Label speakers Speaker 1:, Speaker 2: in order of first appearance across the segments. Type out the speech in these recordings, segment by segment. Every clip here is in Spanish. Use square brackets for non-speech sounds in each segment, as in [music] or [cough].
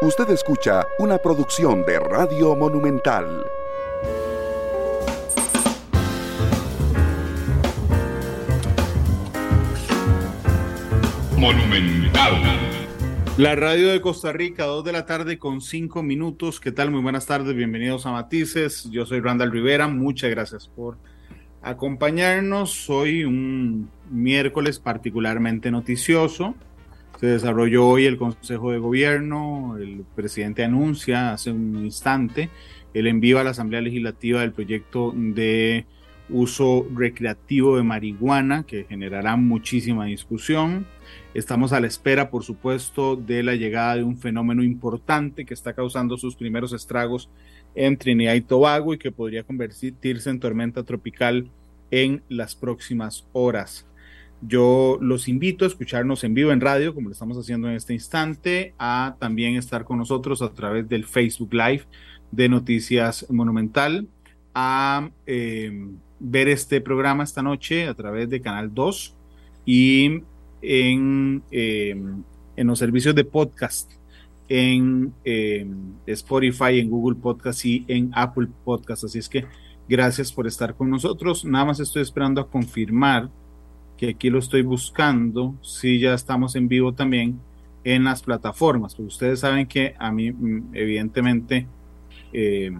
Speaker 1: Usted escucha una producción de Radio Monumental.
Speaker 2: Monumental. La radio de Costa Rica, 2 de la tarde con 5 minutos. ¿Qué tal? Muy buenas tardes, bienvenidos a Matices. Yo soy Randall Rivera, muchas gracias por acompañarnos. Hoy un miércoles particularmente noticioso. Se desarrolló hoy el Consejo de Gobierno, el presidente anuncia hace un instante el envío a la Asamblea Legislativa del proyecto de uso recreativo de marihuana que generará muchísima discusión. Estamos a la espera, por supuesto, de la llegada de un fenómeno importante que está causando sus primeros estragos en Trinidad y Tobago y que podría convertirse en tormenta tropical en las próximas horas. Yo los invito a escucharnos en vivo en radio, como lo estamos haciendo en este instante, a también estar con nosotros a través del Facebook Live de Noticias Monumental, a eh, ver este programa esta noche a través de Canal 2 y en, eh, en los servicios de podcast, en eh, Spotify, en Google Podcast y en Apple Podcast. Así es que gracias por estar con nosotros. Nada más estoy esperando a confirmar que aquí lo estoy buscando, si ya estamos en vivo también en las plataformas, porque ustedes saben que a mí, mm, evidentemente, eh,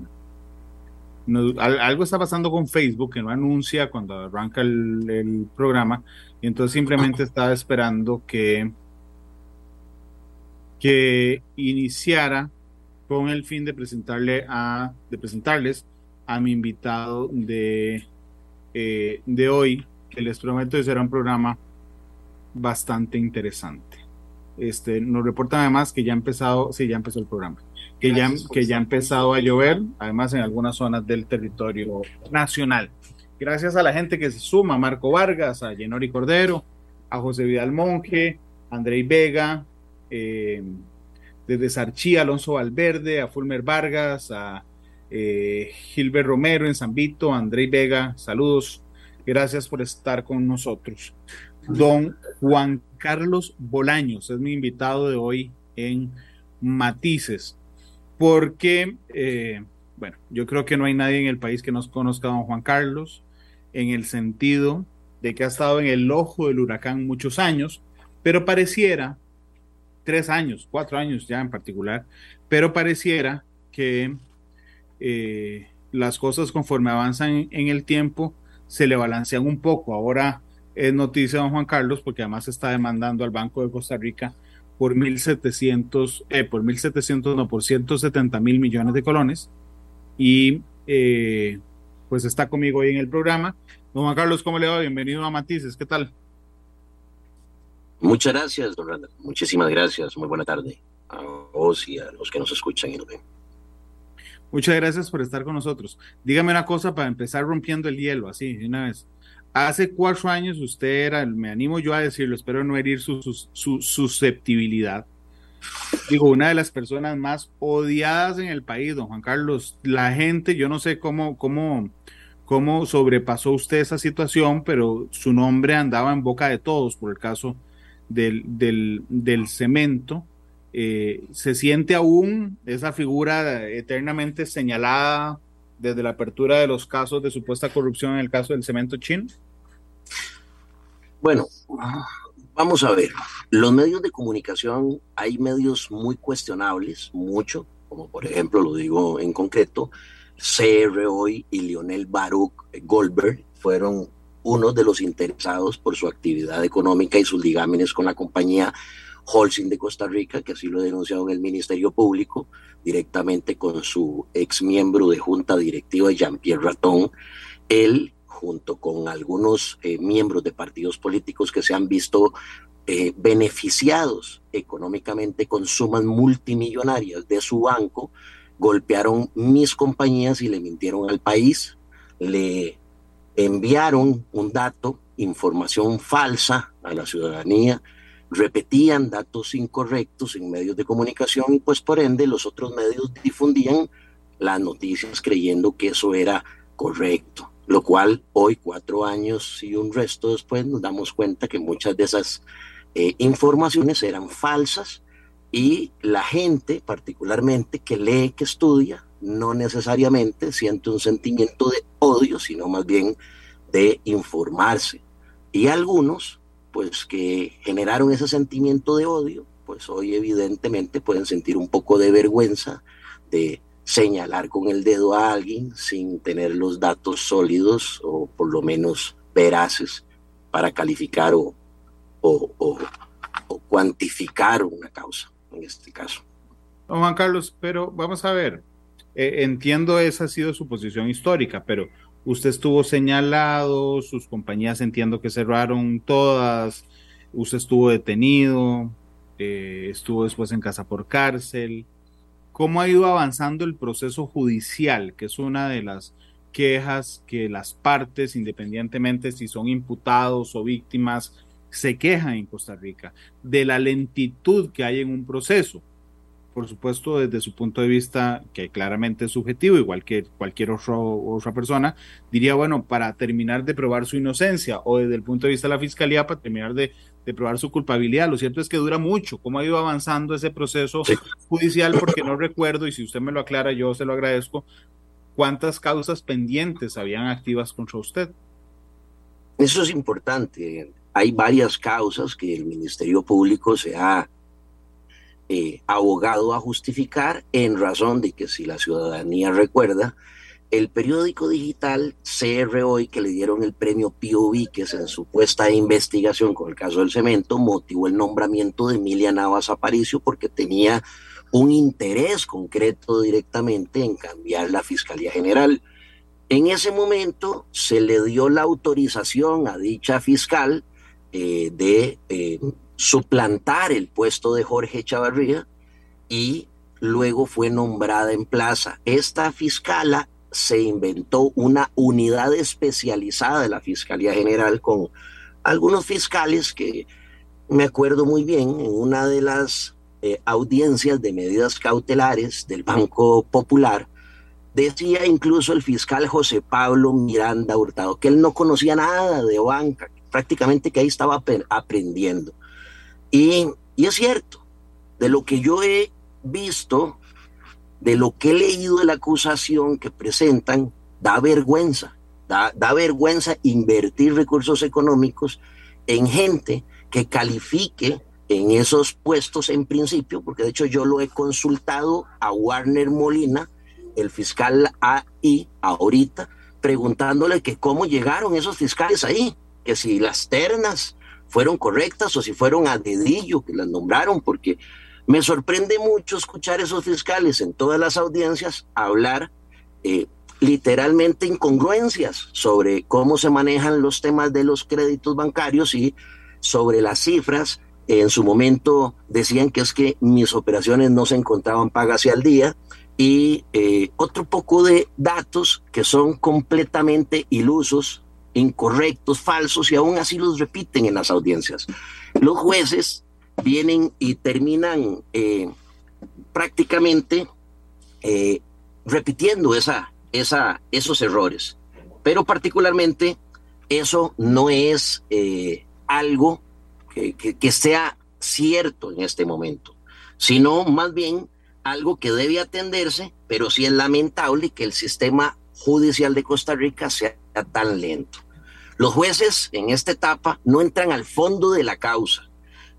Speaker 2: algo está pasando con Facebook que no anuncia cuando arranca el, programa, y entonces simplemente estaba esperando que, que iniciara con el fin de presentarle a, de presentarles a mi invitado de, eh, de hoy, que les prometo que será un programa bastante interesante. Este, nos reportan además que ya ha empezado, sí, ya empezó el programa, que ya, que ya ha empezado a llover, además en algunas zonas del territorio nacional. Gracias a la gente que se suma, a Marco Vargas, a Yenori Cordero, a José Vidal Monje, a Andrei Vega, eh, desde Sarchí, Alonso Valverde, a Fulmer Vargas, a eh, Gilbert Romero en San Vito, a Andrei Vega, saludos, Gracias por estar con nosotros. Don Juan Carlos Bolaños es mi invitado de hoy en Matices, porque, eh, bueno, yo creo que no hay nadie en el país que nos conozca a don Juan Carlos, en el sentido de que ha estado en el ojo del huracán muchos años, pero pareciera, tres años, cuatro años ya en particular, pero pareciera que eh, las cosas conforme avanzan en el tiempo, se le balancean un poco. Ahora es noticia, don Juan Carlos, porque además está demandando al Banco de Costa Rica por 1.700, eh, por 1.700, no, por 170 mil millones de colones. Y eh, pues está conmigo hoy en el programa. Don Juan Carlos, ¿cómo le va? Bienvenido a Matices, ¿qué tal?
Speaker 3: Muchas gracias, don Randall. Muchísimas gracias. Muy buena tarde a vos y a los que nos escuchan y nos ven.
Speaker 2: Muchas gracias por estar con nosotros. Dígame una cosa para empezar rompiendo el hielo, así, de una vez. Hace cuatro años usted era, me animo yo a decirlo, espero no herir su, susceptibilidad. Digo, una de las personas más odiadas en el país, don Juan Carlos. La gente, yo no sé cómo, cómo, cómo sobrepasó usted esa situación, pero su nombre andaba en boca de todos por el caso del, del, del cemento eh, se siente aún esa figura eternamente señalada desde la apertura de los casos de supuesta corrupción en el caso del cemento chino?
Speaker 3: Bueno, vamos a ver. Los medios de comunicación, hay medios muy cuestionables, mucho, como por ejemplo, lo digo en concreto, CR hoy y Lionel Baruch Goldberg fueron unos de los interesados por su actividad económica y sus ligámenes con la compañía Holcim de Costa Rica, que así lo denunciado en el Ministerio Público, directamente con su ex miembro de junta directiva, Jean-Pierre Raton. Él, junto con algunos eh, miembros de partidos políticos que se han visto eh, beneficiados económicamente con sumas multimillonarias de su banco, golpearon mis compañías y le mintieron al país, le enviaron un dato, información falsa a la ciudadanía, repetían datos incorrectos en medios de comunicación y pues por ende los otros medios difundían las noticias creyendo que eso era correcto, lo cual hoy, cuatro años y un resto después, nos damos cuenta que muchas de esas eh, informaciones eran falsas y la gente, particularmente que lee, que estudia, no necesariamente siente un sentimiento de odio, sino más bien de informarse. Y algunos, pues que generaron ese sentimiento de odio, pues hoy evidentemente pueden sentir un poco de vergüenza de señalar con el dedo a alguien sin tener los datos sólidos o por lo menos veraces para calificar o, o, cuantificar una causa, en este caso.
Speaker 2: Don Juan Carlos, pero vamos a ver, eh, entiendo esa ha sido su posición histórica, pero usted estuvo señalado, sus compañías entiendo que cerraron todas, usted estuvo detenido, eh, estuvo después en casa por cárcel cómo ha ido avanzando el proceso judicial, que es una de las quejas que las partes, independientemente si son imputados o víctimas, se quejan en Costa Rica, de la lentitud que hay en un proceso. Por supuesto, desde su punto de vista, que claramente es subjetivo, igual que cualquier otra persona, diría, bueno, para terminar de probar su inocencia, o desde el punto de vista de la fiscalía, para terminar de de probar su culpabilidad. Lo cierto es que dura mucho. ¿Cómo ha ido avanzando ese proceso judicial? Porque no recuerdo, y si usted me lo aclara, yo se lo agradezco, cuántas causas pendientes habían activas contra usted.
Speaker 3: Eso es importante. Hay varias causas que el Ministerio Público se ha eh, abogado a justificar en razón de que si la ciudadanía recuerda, el periódico digital CR Hoy, que le dieron el premio Pío Víquez en su puesta de investigación con el caso del cemento, motivó el nombramiento de Emilia Navas Aparicio porque tenía un interés concreto directamente en cambiar la Fiscalía General. En ese momento se le dio la autorización a dicha fiscal eh, de eh, suplantar el puesto de Jorge Chavarría y luego fue nombrada en plaza. Esta fiscala se inventó una unidad especializada de la Fiscalía General con algunos fiscales que me acuerdo muy bien en una de las eh, audiencias de medidas cautelares del Banco Popular, decía incluso el fiscal José Pablo Miranda Hurtado que él no conocía nada de banca, prácticamente que ahí estaba aprendiendo. Y, y es cierto, de lo que yo he visto de lo que he leído de la acusación que presentan, da vergüenza, da, da vergüenza invertir recursos económicos en gente que califique en esos puestos en principio, porque de hecho yo lo he consultado a Warner Molina, el fiscal AI, ahorita, preguntándole que cómo llegaron esos fiscales ahí, que si las ternas fueron correctas o si fueron a dedillo que las nombraron, porque me sorprende mucho escuchar a esos fiscales en todas las audiencias hablar eh, literalmente incongruencias sobre cómo se manejan los temas de los créditos bancarios y sobre las cifras. En su momento decían que es que mis operaciones no se encontraban pagas y al día y eh, otro poco de datos que son completamente ilusos, incorrectos, falsos y aún así los repiten en las audiencias. Los jueces vienen y terminan eh, prácticamente eh, repitiendo esa, esa, esos errores. Pero particularmente eso no es eh, algo que, que, sea cierto en este momento, sino más bien algo que debe atenderse, pero sí es lamentable que el sistema judicial de Costa Rica sea tan lento. Los jueces en esta etapa no entran al fondo de la causa,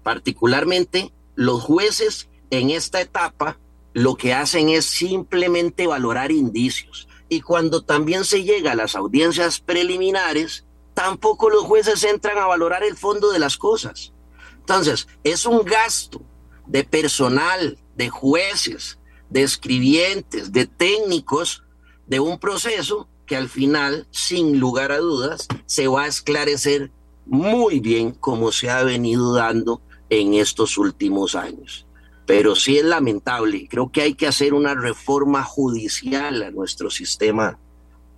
Speaker 3: Particularmente, los jueces en esta etapa lo que hacen es simplemente valorar indicios. Y cuando también se llega a las audiencias preliminares, tampoco los jueces entran a valorar el fondo de las cosas. Entonces, es un gasto de personal, de jueces, de escribientes, de técnicos de un proceso que al final, sin lugar a dudas, se va a esclarecer muy bien como se ha venido dando en estos últimos años. Pero sí es lamentable. Creo que hay que hacer una reforma judicial a nuestro sistema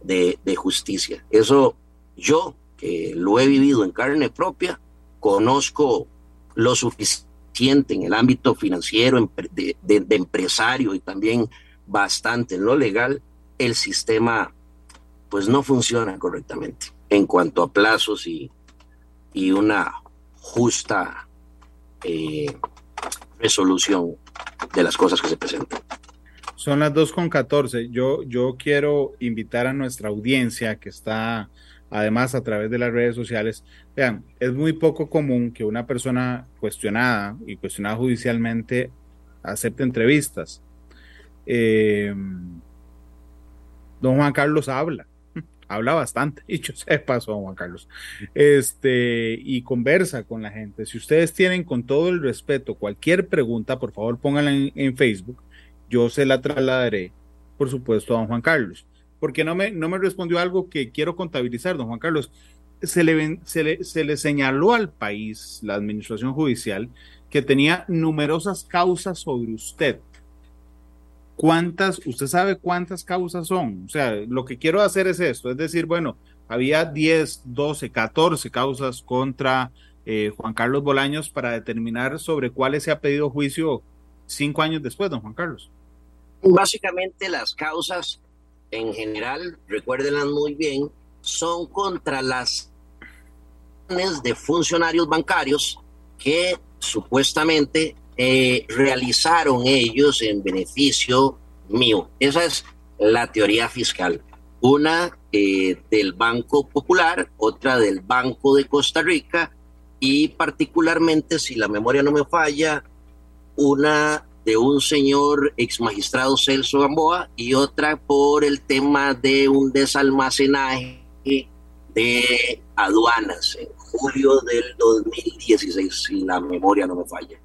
Speaker 3: de, justicia. Eso yo, que lo he vivido en carne propia, conozco lo suficiente en el ámbito financiero, de, de, empresario y también bastante en lo legal, el sistema pues no funciona correctamente en cuanto a plazos y, y una justa eh, resolución de las cosas que se presentan.
Speaker 2: Son las 2.14. Yo, yo quiero invitar a nuestra audiencia que está además a través de las redes sociales. Vean, es muy poco común que una persona cuestionada y cuestionada judicialmente acepte entrevistas. Eh, don Juan Carlos habla, habla bastante, [laughs] yo sé paso, Juan Carlos, este, y conversa con la gente. Si ustedes tienen con todo el respeto cualquier pregunta, por favor pónganla en, Facebook, yo se la trasladaré, por supuesto, a don Juan Carlos. Porque no me, no me respondió algo que quiero contabilizar, don Juan Carlos. Se le, se, le, se le señaló al país, la administración judicial, que tenía numerosas causas sobre usted ¿Cuántas, usted sabe cuántas causas son? O sea, lo que quiero hacer es esto, es decir, bueno, había 10, 12, 14 causas contra eh, Juan Carlos Bolaños para determinar sobre cuáles se ha pedido juicio cinco años después, don Juan Carlos.
Speaker 3: Básicamente las causas en general, recuérdenlas muy bien, son contra las de funcionarios bancarios que supuestamente eh, realizaron ellos en beneficio mío. Esa es la teoría fiscal. Una eh, del Banco Popular, otra del Banco de Costa Rica y particularmente, si la memoria no me falla, una de un señor ex magistrado Celso Gamboa y otra por el tema de un desalmacenaje de aduanas en julio del 2016, si la memoria no me falla.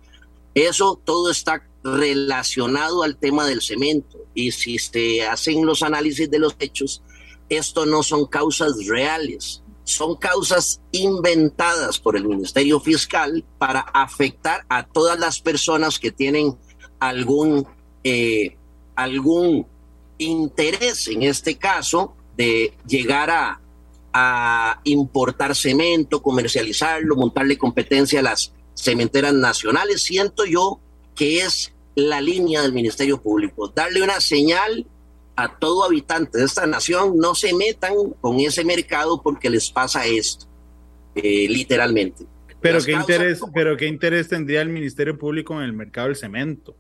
Speaker 3: Eso todo está relacionado al tema del cemento. Y si se hacen los análisis de los hechos, esto no son causas reales, son causas inventadas por el Ministerio Fiscal para afectar a todas las personas que tienen algún, eh, algún interés, en este caso, de llegar a, a importar cemento, comercializarlo, montarle competencia a las cementeras nacionales, siento yo que es la línea del Ministerio Público, darle una señal a todo habitante de esta nación, no se metan con ese mercado porque les pasa esto, eh, literalmente.
Speaker 2: Pero qué, interés, pero ¿qué interés tendría el Ministerio Público en el mercado del cemento?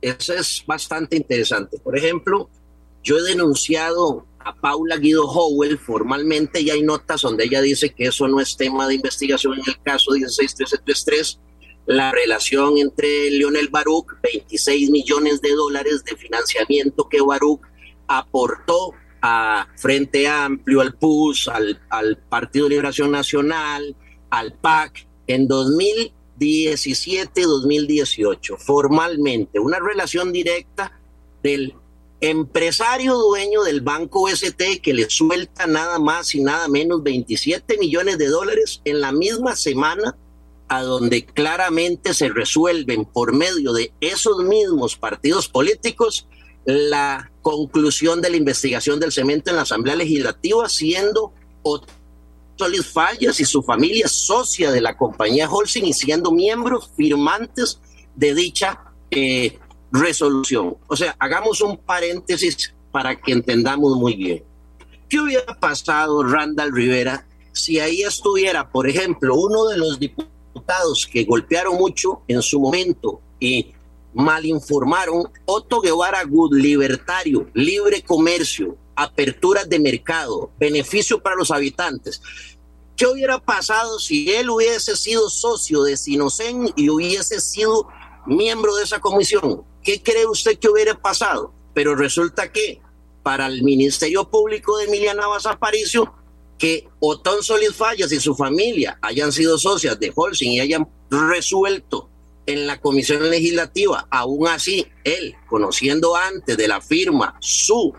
Speaker 3: Eso es bastante interesante. Por ejemplo, yo he denunciado a Paula Guido Howell formalmente y hay notas donde ella dice que eso no es tema de investigación en el caso 16333, la relación entre Lionel Baruch, 26 millones de dólares de financiamiento que Baruch aportó a Frente Amplio, al PUS, al, al Partido Liberación Nacional, al PAC, en 2017-2018, formalmente, una relación directa del empresario dueño del banco ST que le suelta nada más y nada menos 27 millones de dólares en la misma semana a donde claramente se resuelven por medio de esos mismos partidos políticos la conclusión de la investigación del cemento en la Asamblea Legislativa, siendo Solís Fallas y su familia socia de la compañía Holcim y siendo miembros firmantes de dicha eh, resolución. O sea, hagamos un paréntesis para que entendamos muy bien. ¿Qué hubiera pasado, Randall Rivera, si ahí estuviera, por ejemplo, uno de los diputados que golpearon mucho en su momento y malinformaron, Otto Guevara Good, libertario, libre comercio, aperturas de mercado, beneficio para los habitantes? ¿Qué hubiera pasado si él hubiese sido socio de Sinocen y hubiese sido miembro de esa comisión? ¿Qué cree usted que hubiera pasado? Pero resulta que para el Ministerio Público de Emiliana Navas Aparicio, que Otón Solís Fallas y su familia hayan sido socias de Holcim y hayan resuelto en la comisión legislativa, aún así, él, conociendo antes de la firma su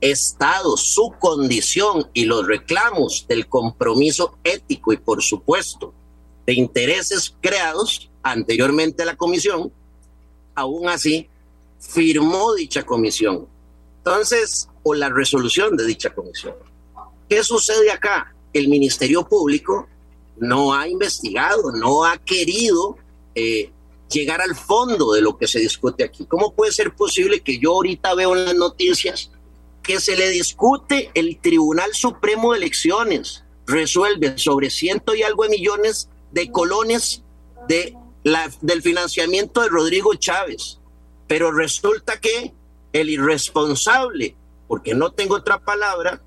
Speaker 3: estado, su condición y los reclamos del compromiso ético y, por supuesto, de intereses creados anteriormente a la comisión, aún así firmó dicha comisión. Entonces, o la resolución de dicha comisión. ¿Qué sucede acá? El Ministerio Público no ha investigado, no ha querido eh, llegar al fondo de lo que se discute aquí. ¿Cómo puede ser posible que yo ahorita veo en las noticias que se le discute el Tribunal Supremo de Elecciones, resuelve sobre ciento y algo de millones de colones de la, del financiamiento de Rodrigo Chávez. Pero resulta que el irresponsable, porque no tengo otra palabra,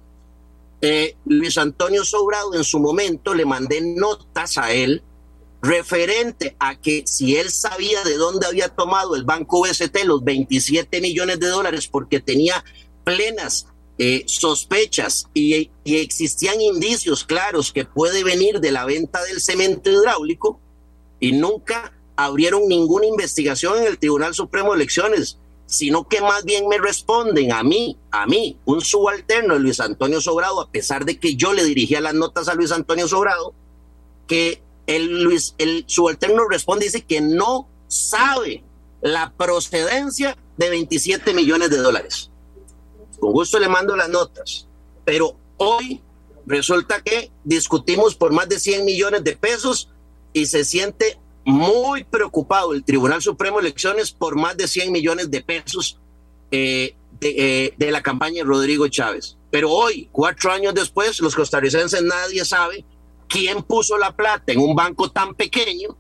Speaker 3: eh, Luis Antonio Sobrado en su momento le mandé notas a él referente a que si él sabía de dónde había tomado el Banco BST los 27 millones de dólares porque tenía plenas eh, sospechas y, y, existían indicios claros que puede venir de la venta del cemento hidráulico y nunca abrieron ninguna investigación en el Tribunal Supremo de Elecciones, sino que más bien me responden a mí, a mí, un subalterno de Luis Antonio Sobrado, a pesar de que yo le dirigía las notas a Luis Antonio Sobrado, que el, Luis, el subalterno responde y dice que no sabe la procedencia de 27 millones de dólares. Con gusto le mando las notas, pero hoy resulta que discutimos por más de 100 millones de pesos y se siente muy preocupado el Tribunal Supremo de Elecciones por más de 100 millones de pesos eh, de, eh, de la campaña de Rodrigo Chávez. Pero hoy, cuatro años después, los costarricenses nadie sabe quién puso la plata en un banco tan pequeño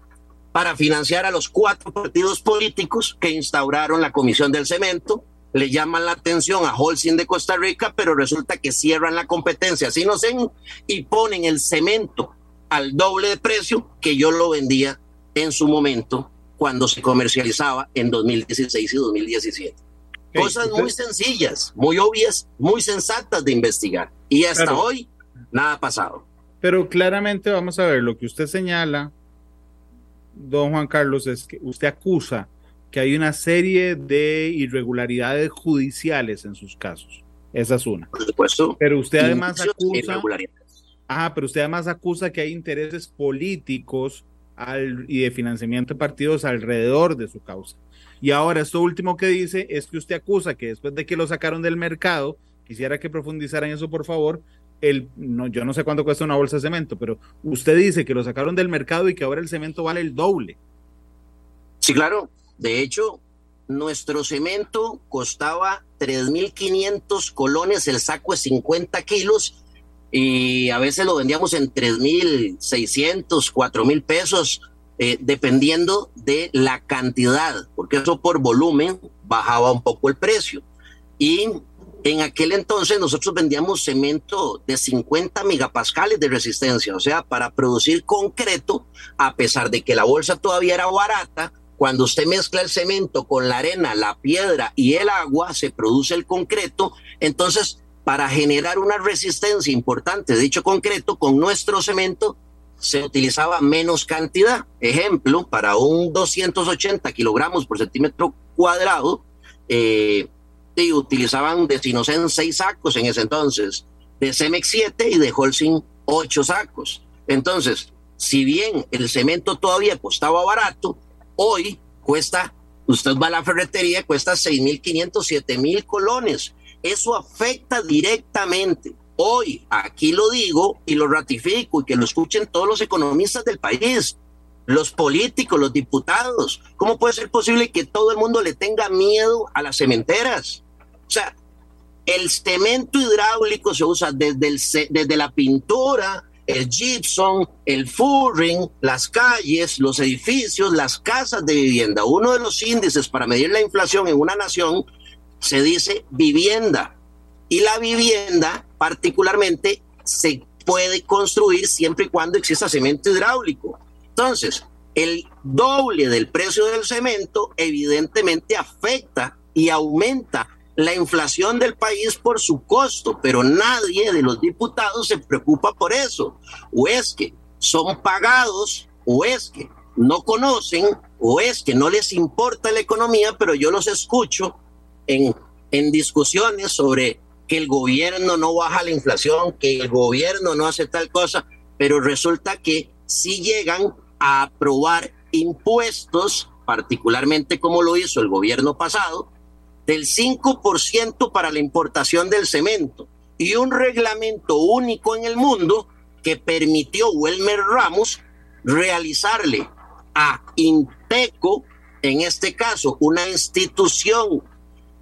Speaker 3: para financiar a los cuatro partidos políticos que instauraron la Comisión del Cemento. Le llaman la atención a Holcim de Costa Rica, pero resulta que cierran la competencia, así no sé, y ponen el cemento al doble de precio que yo lo vendía en su momento cuando se comercializaba en 2016 y 2017. Cosas muy sencillas, muy obvias, muy sensatas de investigar. Y hasta hoy, nada ha pasado.
Speaker 2: Pero claramente vamos a ver, lo que usted señala, don Juan Carlos, es que usted acusa que hay una serie de irregularidades judiciales en sus casos. Esa es una.
Speaker 3: Por supuesto.
Speaker 2: Pero usted además acusa. Ajá, pero usted además acusa que hay intereses políticos y de financiamiento de partidos alrededor de su causa. Y ahora, esto último que dice es que usted acusa que después de que lo sacaron del mercado, quisiera que profundizaran eso, por favor, el, no, yo no sé cuánto cuesta una bolsa de cemento, pero usted dice que lo sacaron del mercado y que ahora el cemento vale el doble.
Speaker 3: Sí, claro. De hecho, nuestro cemento costaba 3.500 colones el saco de 50 kilos y a veces lo vendíamos en 3.600, 4.000 pesos, eh, dependiendo de la cantidad, porque eso por volumen bajaba un poco el precio. Y en aquel entonces nosotros vendíamos cemento de 50 megapascales de resistencia, o sea, para producir concreto, a pesar de que la bolsa todavía era barata, cuando usted mezcla el cemento con la arena, la piedra y el agua, se produce el concreto. Entonces, para generar una resistencia importante dicho concreto, con nuestro cemento se utilizaba menos cantidad. Ejemplo, para un 280 kilogramos por centímetro cuadrado, eh, y utilizaban de Sinocen seis sacos en ese entonces, de Cemex 7 y de Holcim ocho sacos. Entonces, si bien el cemento todavía costaba barato, hoy cuesta, usted va a la ferretería, cuesta 6.500, 7.000 colones. Eso afecta directamente. Hoy, aquí lo digo y lo ratifico y que lo escuchen todos los economistas del país, los políticos, los diputados. ¿Cómo puede ser posible que todo el mundo le tenga miedo a las cementeras? O sea, el cemento hidráulico se usa desde, el, desde la pintura, el gypsum, el furring, las calles, los edificios, las casas de vivienda. Uno de los índices para medir la inflación en una nación se dice vivienda. Y la vivienda particularmente se puede construir siempre y cuando exista cemento hidráulico. Entonces, el doble del precio del cemento evidentemente afecta y aumenta la inflación del país por su costo, pero nadie de los diputados se preocupa por eso. O es que son pagados, o es que no conocen, o es que no les importa la economía, pero yo los escucho en, en discusiones sobre que el gobierno no baja la inflación, que el gobierno no hace tal cosa, pero resulta que si llegan a aprobar impuestos, particularmente como lo hizo el gobierno pasado, del 5% para la importación del cemento y un reglamento único en el mundo que permitió Welmer Ramos realizarle a Inteco, en este caso una institución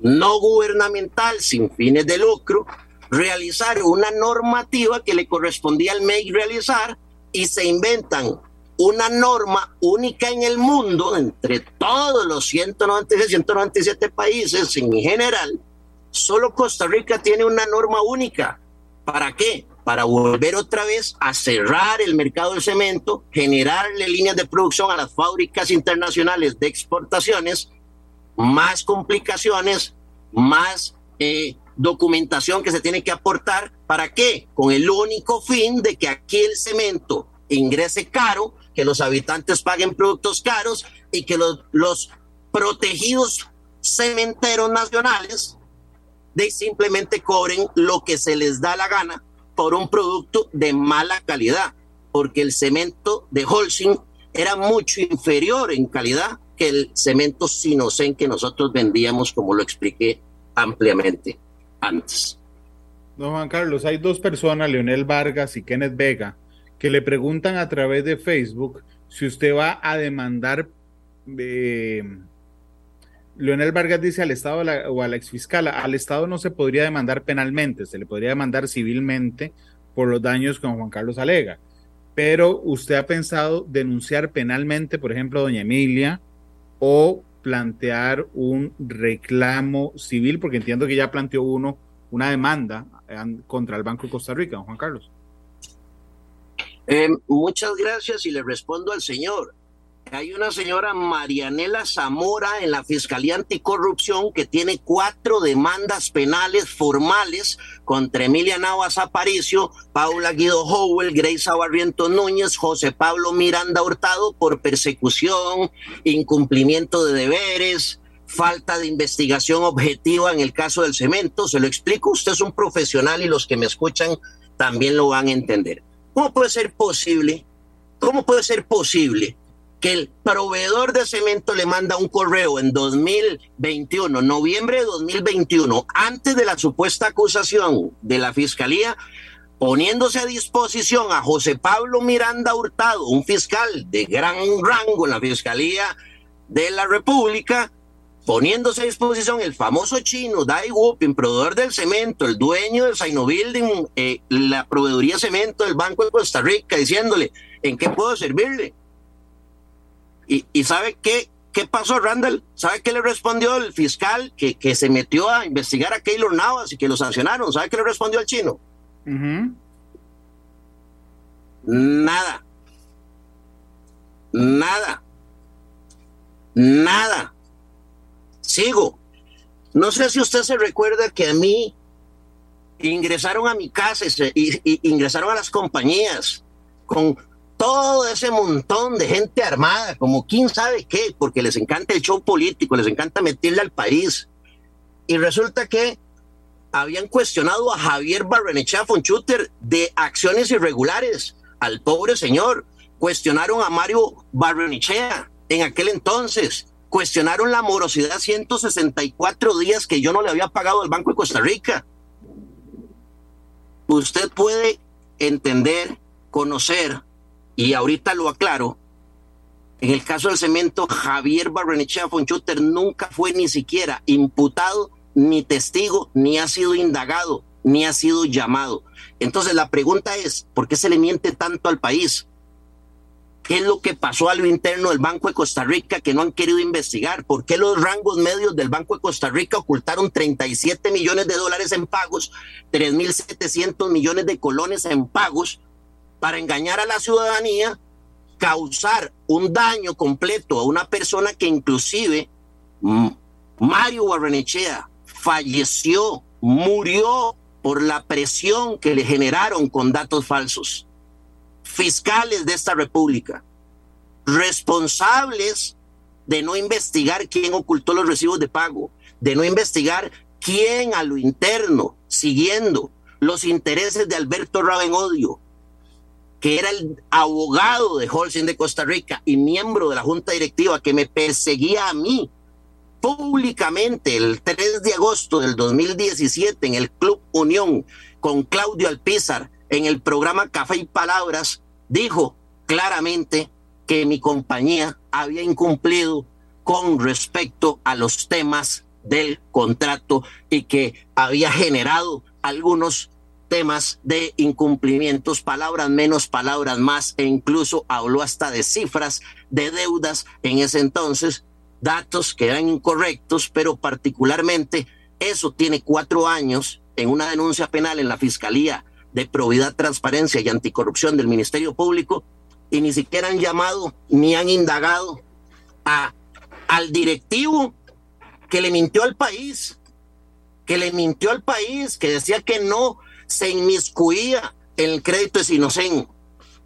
Speaker 3: no gubernamental sin fines de lucro, realizar una normativa que le correspondía al MEI realizar y se inventan una norma única en el mundo, entre todos los 196, 197 países en general, solo Costa Rica tiene una norma única. ¿Para qué? Para volver otra vez a cerrar el mercado del cemento, generarle líneas de producción a las fábricas internacionales de exportaciones, más complicaciones, más eh, documentación que se tiene que aportar. ¿Para qué? Con el único fin de que aquí el cemento ingrese caro, que los habitantes paguen productos caros y que los, los protegidos cementeros nacionales de simplemente cobren lo que se les da la gana por un producto de mala calidad, porque el cemento de Holcim era mucho inferior en calidad que el cemento sinocen que nosotros vendíamos, como lo expliqué ampliamente antes.
Speaker 2: Don Juan Carlos, hay dos personas, Leonel Vargas y Kenneth Vega, que le preguntan a través de Facebook si usted va a demandar. Eh, Leonel Vargas dice al Estado o a la exfiscal, al Estado no se podría demandar penalmente, se le podría demandar civilmente por los daños que Juan Carlos alega. Pero usted ha pensado denunciar penalmente, por ejemplo, a doña Emilia, o plantear un reclamo civil, porque entiendo que ya planteó uno una demanda eh, contra el Banco de Costa Rica, don Juan Carlos.
Speaker 3: Eh, muchas gracias y le respondo al señor. Hay una señora Marianela Zamora en la Fiscalía Anticorrupción que tiene cuatro demandas penales formales contra Emilia Navas Aparicio, Paula Guido Howell, Grace Barriento Núñez, José Pablo Miranda Hurtado por persecución, incumplimiento de deberes, falta de investigación objetiva en el caso del cemento. Se lo explico, usted es un profesional y los que me escuchan también lo van a entender. ¿Cómo puede ser posible? ¿Cómo puede ser posible que el proveedor de cemento le manda un correo en 2021, noviembre de 2021, antes de la supuesta acusación de la fiscalía, poniéndose a disposición a José Pablo Miranda Hurtado, un fiscal de gran rango en la Fiscalía de la República, poniéndose a disposición el famoso chino Dai Wupin, proveedor del cemento, el dueño del Saino Building, eh, la proveeduría cemento del Banco de Costa Rica, diciéndole, ¿en qué puedo servirle? Y, y ¿sabe qué, qué pasó, Randall? ¿Sabe qué le respondió el fiscal que, que se metió a investigar a Keylor Navas y que lo sancionaron? ¿Sabe qué le respondió al chino? Nada. Nada. Nada Sigo. No sé si usted se recuerda que a mí ingresaron a mi casa y, ingresaron a las compañías con todo ese montón de gente armada, como quién sabe qué, porque les encanta el show político, les encanta meterle al país. Y resulta que habían cuestionado a Javier Barrenechea Fonchuter de acciones irregulares, al pobre señor. Cuestionaron a Mario Barrenechea en aquel entonces cuestionaron la morosidad 164 días que yo no le había pagado al Banco de Costa Rica. Usted puede entender, conocer, y ahorita lo aclaro, en el caso del cemento, Javier Barrenechea Fonchuter nunca fue ni siquiera imputado, ni testigo, ni ha sido indagado, ni ha sido llamado. Entonces la pregunta es, ¿por qué se le miente tanto al país? ¿Qué es lo que pasó a lo interno del Banco de Costa Rica que no han querido investigar? ¿Por qué los rangos medios del Banco de Costa Rica ocultaron 37 millones de dólares en pagos, 3.700 millones de colones en pagos para engañar a la ciudadanía, causar un daño completo a una persona que inclusive Mario Barrenechea falleció, murió por la presión que le generaron con datos falsos? fiscales de esta república, responsables de no investigar quién ocultó los recibos de pago, de no investigar quién a lo interno, siguiendo los intereses de Alberto Ravenodio, que era el abogado de Holcim de Costa Rica y miembro de la junta directiva que me perseguía a mí públicamente el 3 de agosto del 2017 en el Club Unión con Claudio Alpizar en el programa Café y Palabras, dijo claramente que mi compañía había incumplido con respecto a los temas del contrato y que había generado algunos temas de incumplimientos, palabras menos, palabras más, e incluso habló hasta de cifras de deudas. En ese entonces, datos que eran incorrectos, pero particularmente eso tiene cuatro años en una denuncia penal en la Fiscalía de Probidad, Transparencia y Anticorrupción del Ministerio Público y ni siquiera han llamado ni han indagado a, al directivo que le mintió al país, que le mintió al país, que decía que no se inmiscuía en el crédito de Sinocen.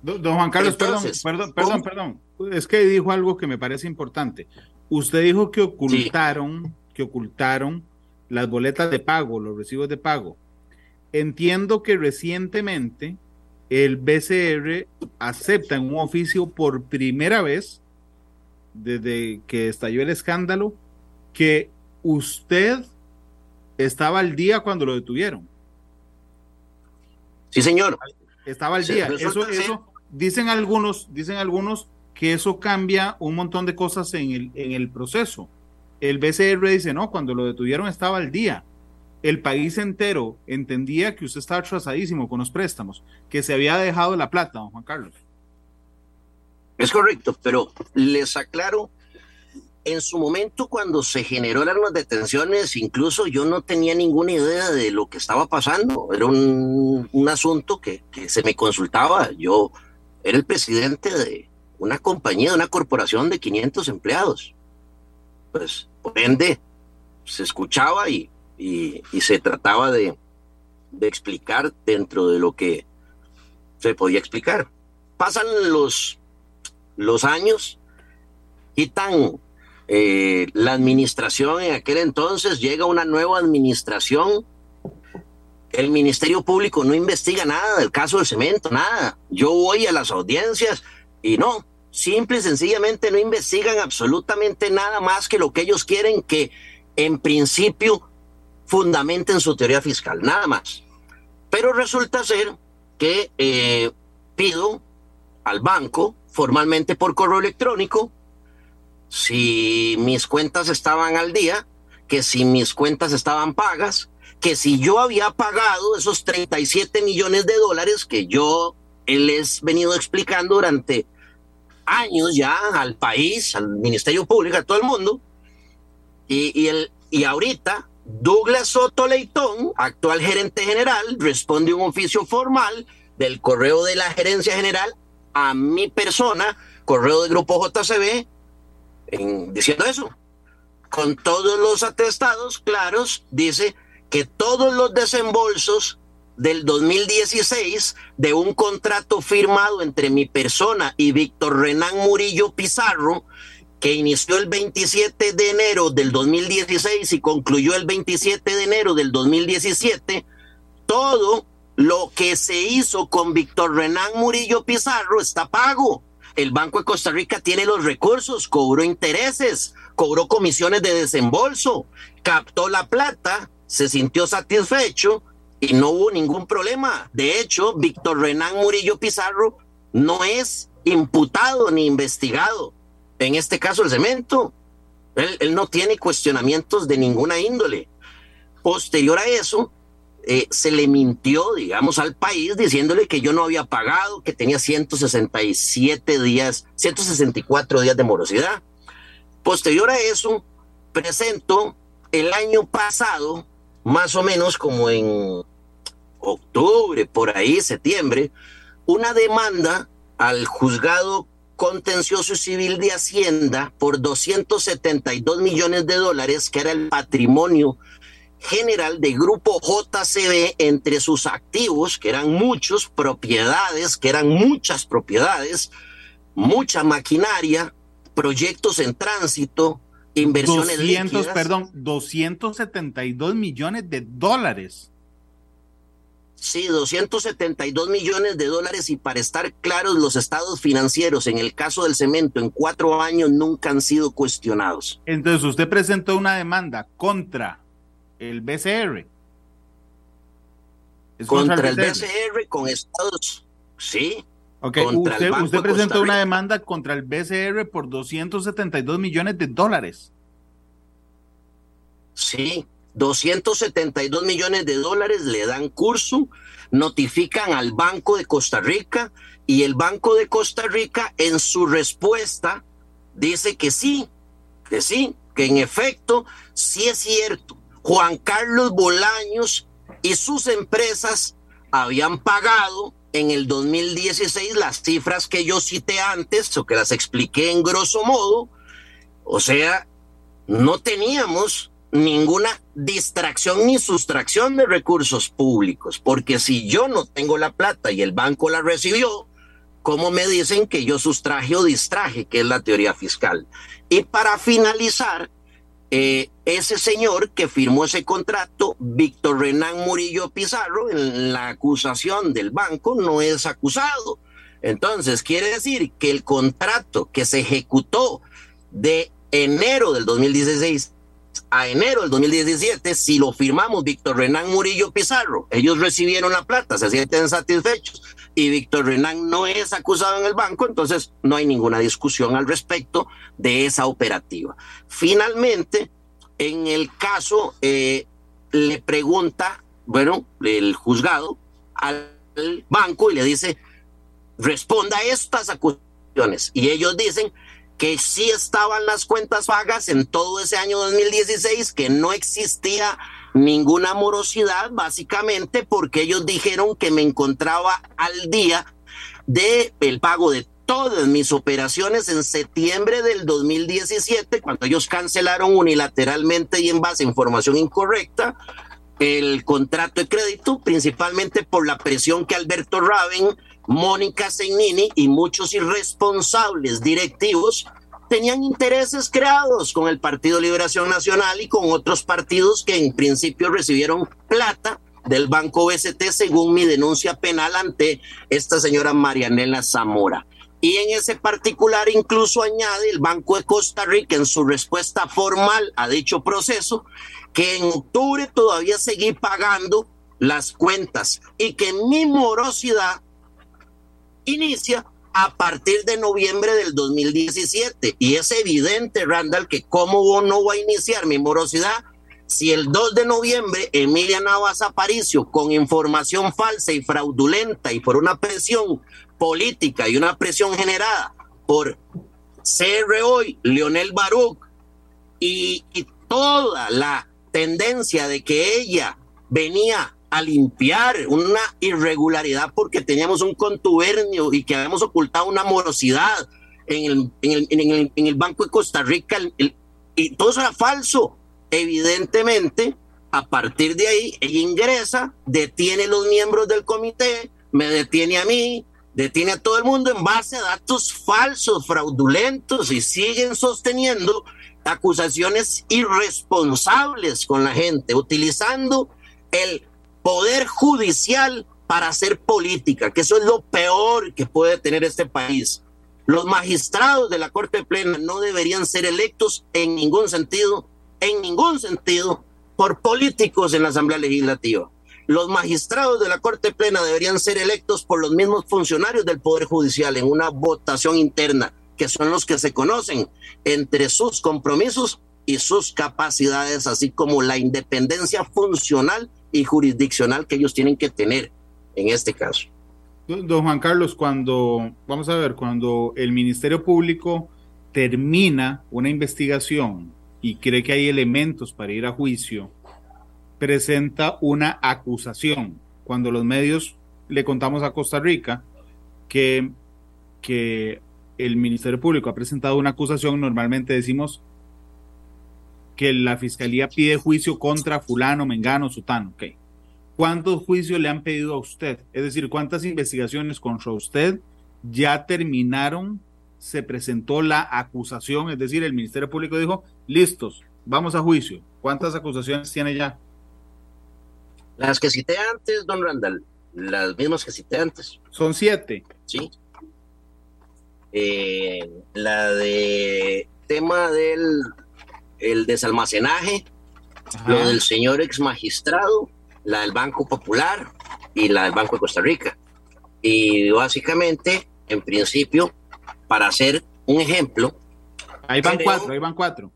Speaker 2: Don, Juan Carlos, perdón, perdón, perdón, perdón. Es que dijo algo que me parece importante. Usted dijo que ocultaron, que ocultaron las boletas de pago, los recibos de pago. Entiendo que recientemente el BCR acepta en un oficio por primera vez, desde que estalló el escándalo, que usted estaba al día cuando lo detuvieron.
Speaker 3: Sí, señor.
Speaker 2: Estaba al día. Eso, eso, dicen algunos, dicen algunos que eso cambia un montón de cosas en el, en el proceso. El BCR dice, no, cuando lo detuvieron estaba al día. El país entero entendía que usted estaba atrasadísimo con los préstamos, que se había dejado la plata, don Juan Carlos.
Speaker 3: Es correcto, pero les aclaro, en su momento cuando se generaron las detenciones, incluso yo no tenía ninguna idea de lo que estaba pasando. Era un, un asunto que, se me consultaba. Yo era el presidente de una compañía, de una corporación de 500 empleados. Pues, por ende, se escuchaba y, y, se trataba de, de, explicar dentro de lo que se podía explicar. Pasan los, los años, quitan eh, la administración en aquel entonces, llega una nueva administración. El Ministerio Público no investiga nada del caso del cemento, nada. Yo voy a las audiencias y no, simple y sencillamente no investigan absolutamente nada más que lo que ellos quieren que en principio fundamenten su teoría fiscal, nada más. Pero resulta ser que eh, pido al banco formalmente por correo electrónico si mis cuentas estaban al día, que si mis cuentas estaban pagas, que si yo había pagado esos 37 millones de dólares que yo les he venido explicando durante años ya al país, al Ministerio Público, a todo el mundo. Y, y, el, y ahorita Douglas Soto Leitón, actual gerente general, responde un oficio formal del correo de la gerencia general a mi persona, correo del grupo JCB, en, diciendo eso. Con todos los atestados claros, dice que todos los desembolsos del 2016 de un contrato firmado entre mi persona y Víctor Renán Murillo Pizarro, que inició el 27 de enero del 2016 y concluyó el 27 de enero del 2017, todo lo que se hizo con Víctor Renán Murillo Pizarro está pago. El Banco de Costa Rica tiene los recursos, cobró intereses, cobró comisiones de desembolso, captó la plata, se sintió satisfecho y no hubo ningún problema. De hecho, Víctor Renán Murillo Pizarro no es imputado ni investigado. En este caso, el cemento. Él, no tiene cuestionamientos de ninguna índole. Posterior a eso, eh, se le mintió, digamos, al país diciéndole que yo no había pagado, que tenía 167 días, 164 días de morosidad. Posterior a eso, presento el año pasado más o menos como en octubre, por ahí, septiembre, una demanda al juzgado contencioso civil de Hacienda por 272 millones de dólares, que era el patrimonio general de Grupo JCB entre sus activos, que eran muchos, propiedades, que eran muchas propiedades, mucha maquinaria, proyectos en tránsito, inversiones
Speaker 2: 200, perdón, 272 millones de dólares.
Speaker 3: Sí, 272 millones de dólares y para estar claros, los estados financieros en el caso del cemento en cuatro años nunca han sido cuestionados.
Speaker 2: Entonces usted presentó una demanda contra el BCR.
Speaker 3: Contra, el BCR? con estados, sí.
Speaker 2: Ok, usted, usted presentó una demanda contra el BCR por 272 millones de dólares.
Speaker 3: Sí, 272 millones de dólares le dan curso, notifican al Banco de Costa Rica y el Banco de Costa Rica en su respuesta dice que sí, que sí, que en efecto sí es cierto. Juan Carlos Bolaños y sus empresas habían pagado en el 2016 las cifras que yo cité antes o que las expliqué en grosso modo. O sea, no teníamos ninguna distracción ni sustracción de recursos públicos, porque si yo no tengo la plata y el banco la recibió, ¿cómo me dicen que yo sustraje o distraje, que es la teoría fiscal? Y para finalizar, eh, ese señor que firmó ese contrato, Víctor Renán Murillo Pizarro, en la acusación del banco, no es acusado. Entonces, quiere decir que el contrato que se ejecutó de enero del 2016 a enero del 2017, si lo firmamos Víctor Renán Murillo Pizarro, ellos recibieron la plata, se sienten satisfechos y Víctor Renán no es acusado en el banco, entonces no hay ninguna discusión al respecto de esa operativa. Finalmente, en el caso, eh, le pregunta, bueno, el juzgado al banco y le dice, responda a estas acusaciones. Y ellos dicen, que sí estaban las cuentas vagas en todo ese año 2016, que no existía ninguna morosidad, básicamente porque ellos dijeron que me encontraba al día de el pago de todas mis operaciones en septiembre del 2017, cuando ellos cancelaron unilateralmente y en base a información incorrecta el contrato de crédito, principalmente por la presión que Alberto Raven Mónica Segnini y muchos irresponsables directivos tenían intereses creados con el Partido Liberación Nacional y con otros partidos que en principio recibieron plata del Banco BST según mi denuncia penal ante esta señora Marianela Zamora. Y en ese particular incluso añade el Banco de Costa Rica en su respuesta formal a dicho proceso que en octubre todavía seguí pagando las cuentas y que mi morosidad inicia a partir de noviembre del 2017. Y es evidente, Randall, que cómo no va a iniciar mi morosidad si el 2 de noviembre Emilia Navas Aparicio, con información falsa y fraudulenta y por una presión política y una presión generada por CR hoy, Leonel Baruch, y, y toda la tendencia de que ella venía a limpiar una irregularidad porque teníamos un contubernio y que habíamos ocultado una morosidad en el, en el, en el, en el Banco de Costa Rica y todo eso era falso. Evidentemente, a partir de ahí, ella ingresa, detiene los miembros del comité, me detiene a mí, detiene a todo el mundo en base a datos falsos, fraudulentos y siguen sosteniendo acusaciones irresponsables con la gente, utilizando el poder judicial para hacer política, que eso es lo peor que puede tener este país. Los magistrados de la Corte Plena no deberían ser electos en ningún sentido, en ningún sentido, por políticos en la Asamblea Legislativa. Los magistrados de la Corte Plena deberían ser electos por los mismos funcionarios del Poder Judicial en una votación interna, que son los que se conocen entre sus compromisos y sus capacidades, así como la independencia funcional y jurisdiccional que ellos tienen que tener en este caso.
Speaker 2: Don Juan Carlos, cuando, vamos a ver, cuando el Ministerio Público termina una investigación y cree que hay elementos para ir a juicio, presenta una acusación. Cuando los medios le contamos a Costa Rica que, que el Ministerio Público ha presentado una acusación, normalmente decimos que la fiscalía pide juicio contra fulano, mengano, sutano. Okay. ¿Cuántos juicios le han pedido a usted? Es decir, ¿cuántas investigaciones contra usted ya terminaron? Se presentó la acusación, es decir, el Ministerio Público dijo, listos, vamos a juicio. ¿Cuántas acusaciones tiene ya?
Speaker 3: Las que cité antes, don Randall, las mismas que cité antes.
Speaker 2: Son siete.
Speaker 3: Sí. Eh, la de tema del el desalmacenaje, lo del señor ex magistrado, la del Banco Popular y la del Banco de Costa Rica. Y básicamente, en principio, para hacer un ejemplo.
Speaker 2: Ahí van cuatro, ahí van cuatro.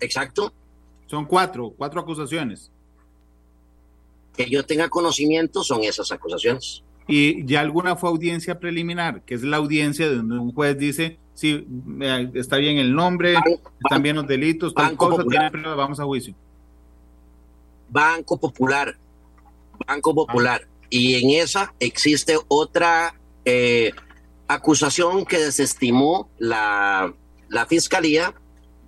Speaker 3: Exacto.
Speaker 2: Son cuatro, cuatro acusaciones.
Speaker 3: Que yo tenga conocimiento son esas acusaciones.
Speaker 2: Y ya alguna fue audiencia preliminar, que es la audiencia donde un juez dice, sí, está bien el nombre, están bien los delitos, tal cosa, tiene vamos a juicio.
Speaker 3: Banco Popular, Banco Popular. Y en esa existe otra eh, acusación que desestimó la, la fiscalía.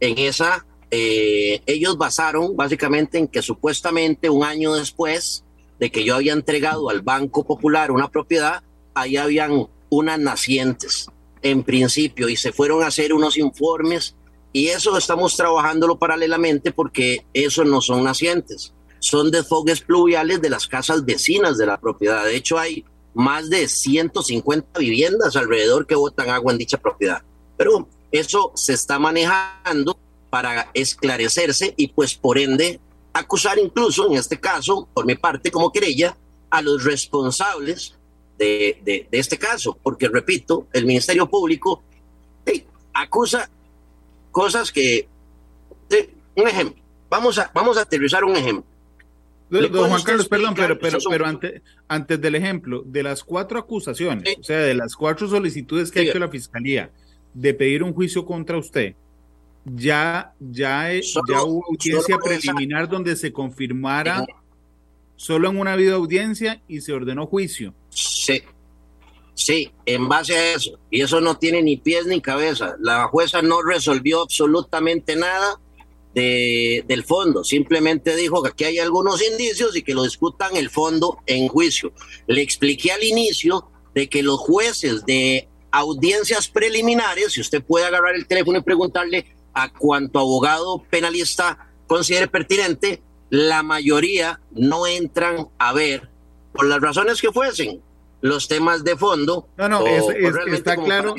Speaker 3: En esa, eh, ellos basaron básicamente en que supuestamente un año después de que yo había entregado al Banco Popular una propiedad, ahí habían unas nacientes en principio y se fueron a hacer unos informes y eso estamos trabajándolo paralelamente porque eso no son nacientes son desfogues pluviales de las casas vecinas de la propiedad. De hecho, hay más de 150 viviendas alrededor que botan agua en dicha propiedad. Pero eso se está manejando para esclarecerse y pues por ende acusar incluso, en este caso, por mi parte como querella, a los responsables de, de, este caso. Porque, repito, el Ministerio Público acusa cosas que... un ejemplo, vamos a, vamos a aterrizar un ejemplo.
Speaker 2: Don Juan Carlos, perdón, pero, pero, pero antes, antes del ejemplo, de las cuatro acusaciones, o sea, de las cuatro solicitudes que ha hecho la fiscalía de pedir un juicio contra usted, ya, ya, ya hubo audiencia preliminar donde se confirmara solo en una vida audiencia y se ordenó juicio.
Speaker 3: Sí, sí, en base a eso. Y eso no tiene ni pies ni cabeza. La jueza no resolvió absolutamente nada de, del fondo, simplemente dijo que aquí hay algunos indicios y que lo discutan el fondo en juicio. Le expliqué al inicio de que los jueces de audiencias preliminares, si usted puede agarrar el teléfono y preguntarle a cuánto abogado penalista considere pertinente, la mayoría no entran a ver, por las razones que fuesen, los temas de fondo.
Speaker 2: No, no, está claro.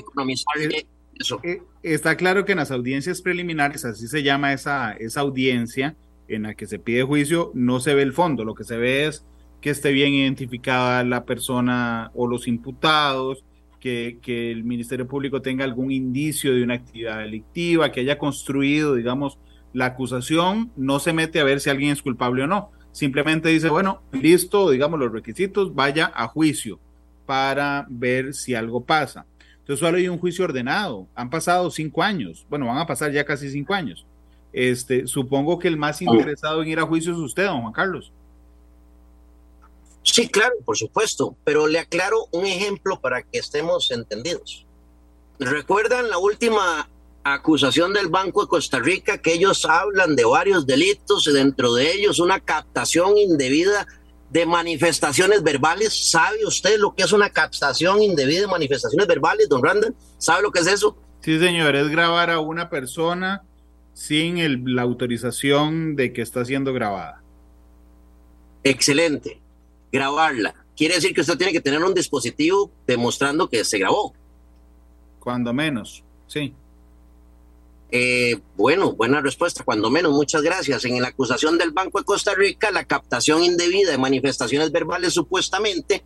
Speaker 2: Eh, está claro que en las audiencias preliminares, así se llama esa, esa audiencia en la que se pide juicio, no se ve el fondo, lo que se ve es que esté bien identificada la persona o los imputados, que, que, el Ministerio Público tenga algún indicio de una actividad delictiva, que haya construido, digamos, la acusación, no se mete a ver si alguien es culpable o no. Simplemente dice, bueno, listo, digamos, los requisitos, vaya a juicio para ver si algo pasa. Entonces solo hay un juicio ordenado. Han pasado cinco años. Bueno, van a pasar ya casi cinco años. Este, supongo que el más interesado en ir a juicio es usted, don Juan Carlos.
Speaker 3: Sí, claro, por supuesto, pero le aclaro un ejemplo para que estemos entendidos. ¿Recuerdan la última acusación del Banco de Costa Rica que ellos hablan de varios delitos y dentro de ellos una captación indebida de manifestaciones verbales. ¿Sabe usted lo que es una captación indebida de manifestaciones verbales, don Randall? ¿Sabe lo que es eso?
Speaker 2: Sí, señor, es grabar a una persona sin la autorización de que está siendo grabada.
Speaker 3: Excelente. Grabarla. Quiere decir que usted tiene que tener un dispositivo demostrando que se grabó.
Speaker 2: Cuando menos, sí.
Speaker 3: Eh, bueno, buena respuesta, cuando menos, muchas gracias. En la acusación del Banco de Costa Rica, la captación indebida de manifestaciones verbales supuestamente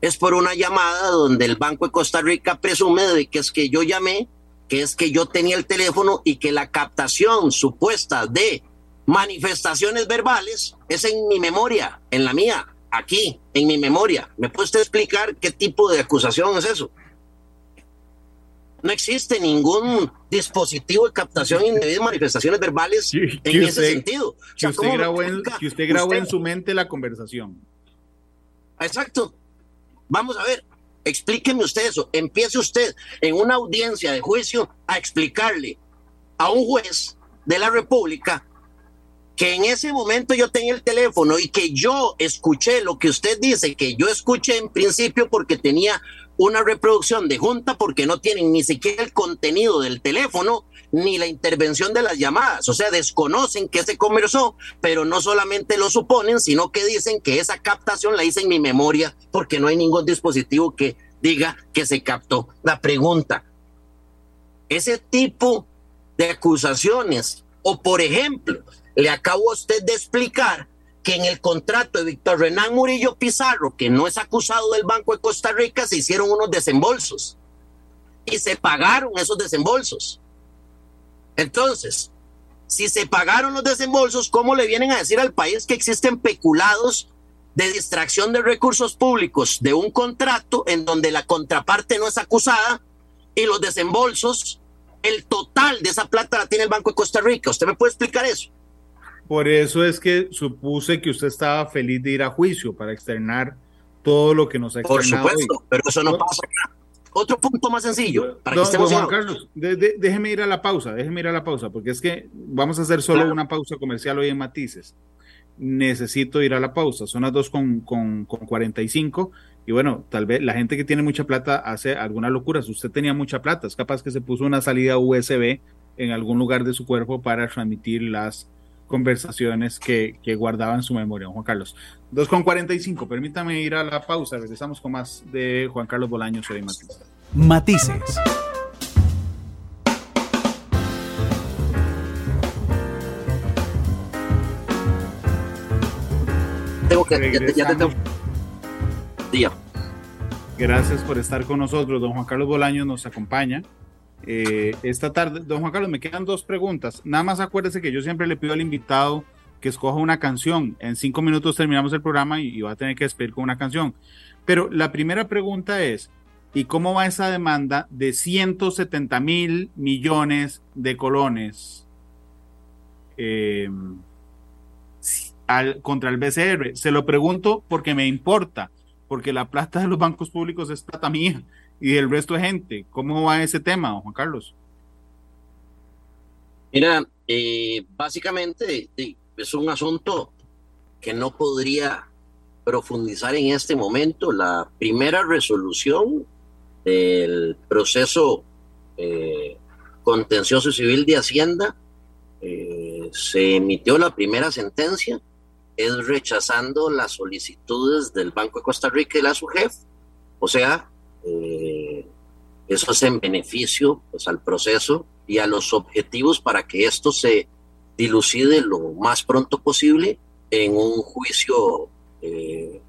Speaker 3: es por una llamada donde el Banco de Costa Rica presume de que es que yo llamé, que es que yo tenía el teléfono y que la captación supuesta de manifestaciones verbales es en mi memoria, en la mía, aquí, en mi memoria. ¿Me puede usted explicar qué tipo de acusación es eso? No existe ningún dispositivo de captación indebida de manifestaciones verbales en ese sentido.
Speaker 2: que, usted grabó, en, que usted grabó en su mente la conversación.
Speaker 3: Exacto. Vamos a ver, explíqueme usted eso. Empiece usted en una audiencia de juicio a explicarle a un juez de la República que en ese momento yo tenía el teléfono y que yo escuché lo que usted dice, que yo escuché en principio porque tenía una reproducción de junta porque no tienen ni siquiera el contenido del teléfono ni la intervención de las llamadas. O sea, desconocen que se conversó, pero no solamente lo suponen, sino que dicen que esa captación la hice en mi memoria porque no hay ningún dispositivo que diga que se captó. La pregunta, ese tipo de acusaciones, o por ejemplo, le acabo a usted de explicar que en el contrato de Víctor Renán Murillo Pizarro, que no es acusado del Banco de Costa Rica, se hicieron unos desembolsos y se pagaron esos desembolsos. Entonces, Si se pagaron los desembolsos, ¿cómo le vienen a decir al país que existen peculados de distracción de recursos públicos de un contrato en donde la contraparte no es acusada y los desembolsos, el total de esa plata la tiene el Banco de Costa Rica? ¿Usted me puede explicar eso?
Speaker 2: Por eso es que supuse que usted estaba feliz de ir a juicio para externar todo lo que nos ha
Speaker 3: Por supuesto, pero eso no, pasa Otro punto más sencillo. Para que
Speaker 2: Juan Carlos, déjeme ir a la pausa, déjeme ir a la pausa, porque es que vamos a hacer solo una pausa comercial hoy en Matices. Necesito ir a la pausa, son las 2 con, con, con 45 y bueno, tal vez la gente que tiene mucha plata hace algunas locuras. Usted tenía mucha plata, es capaz que se puso una salida USB en algún lugar de su cuerpo para transmitir las conversaciones que, que guardaba en su memoria, Juan Carlos. 2 con 45, permítame ir a la pausa, regresamos con más de Juan Carlos Bolaños y Matices.
Speaker 1: Matices.
Speaker 3: Tengo que, ya, te Día.
Speaker 2: Gracias por estar con nosotros. Don Juan Carlos Bolaños nos acompaña. Eh, esta tarde, don Juan Carlos, me quedan dos preguntas. Nada más acuérdese que yo siempre le pido al invitado que escoja una canción. En cinco minutos terminamos el programa y, va a tener que despedir con una canción. Pero la primera pregunta es, ¿y cómo va esa demanda de 170 mil millones de colones eh, contra el BCR? Se lo pregunto porque me importa, porque la plata de los bancos públicos es plata mía y del resto de gente. ¿Cómo va ese tema, Juan Carlos?
Speaker 3: Mira, eh, básicamente es un asunto que no podría profundizar en este momento. La primera resolución del proceso eh, contencioso civil de Hacienda eh, se emitió la primera sentencia, es rechazando las solicitudes del Banco de Costa Rica y la SUGEF, o sea, eh, eso es en beneficio pues, al proceso y a los objetivos para que esto se dilucide lo más pronto posible en un juicio eh,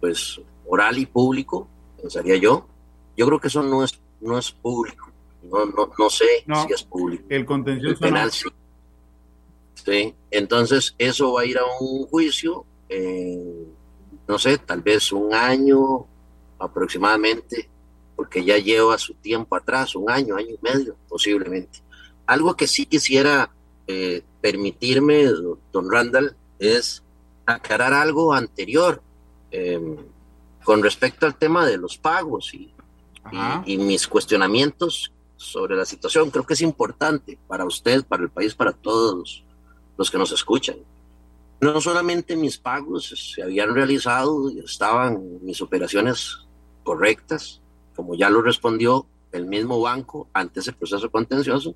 Speaker 3: pues oral y público, pensaría yo. Yo creo que eso no es, no es público. No, no, no sé si es público.
Speaker 2: El contencioso
Speaker 3: penal sí. sí. Entonces, eso va a ir a un juicio, no sé, tal vez un año aproximadamente porque ya lleva su tiempo atrás, un año, año y medio posiblemente. Algo que sí quisiera eh, permitirme, don Randall, es aclarar algo anterior em, con respecto al tema de los pagos y, y, mis cuestionamientos sobre la situación. Creo que es importante para usted, para el país, para todos los que nos escuchan. No solamente mis pagos se habían realizado, estaban mis operaciones correctas, como ya lo respondió el mismo banco ante ese proceso contencioso,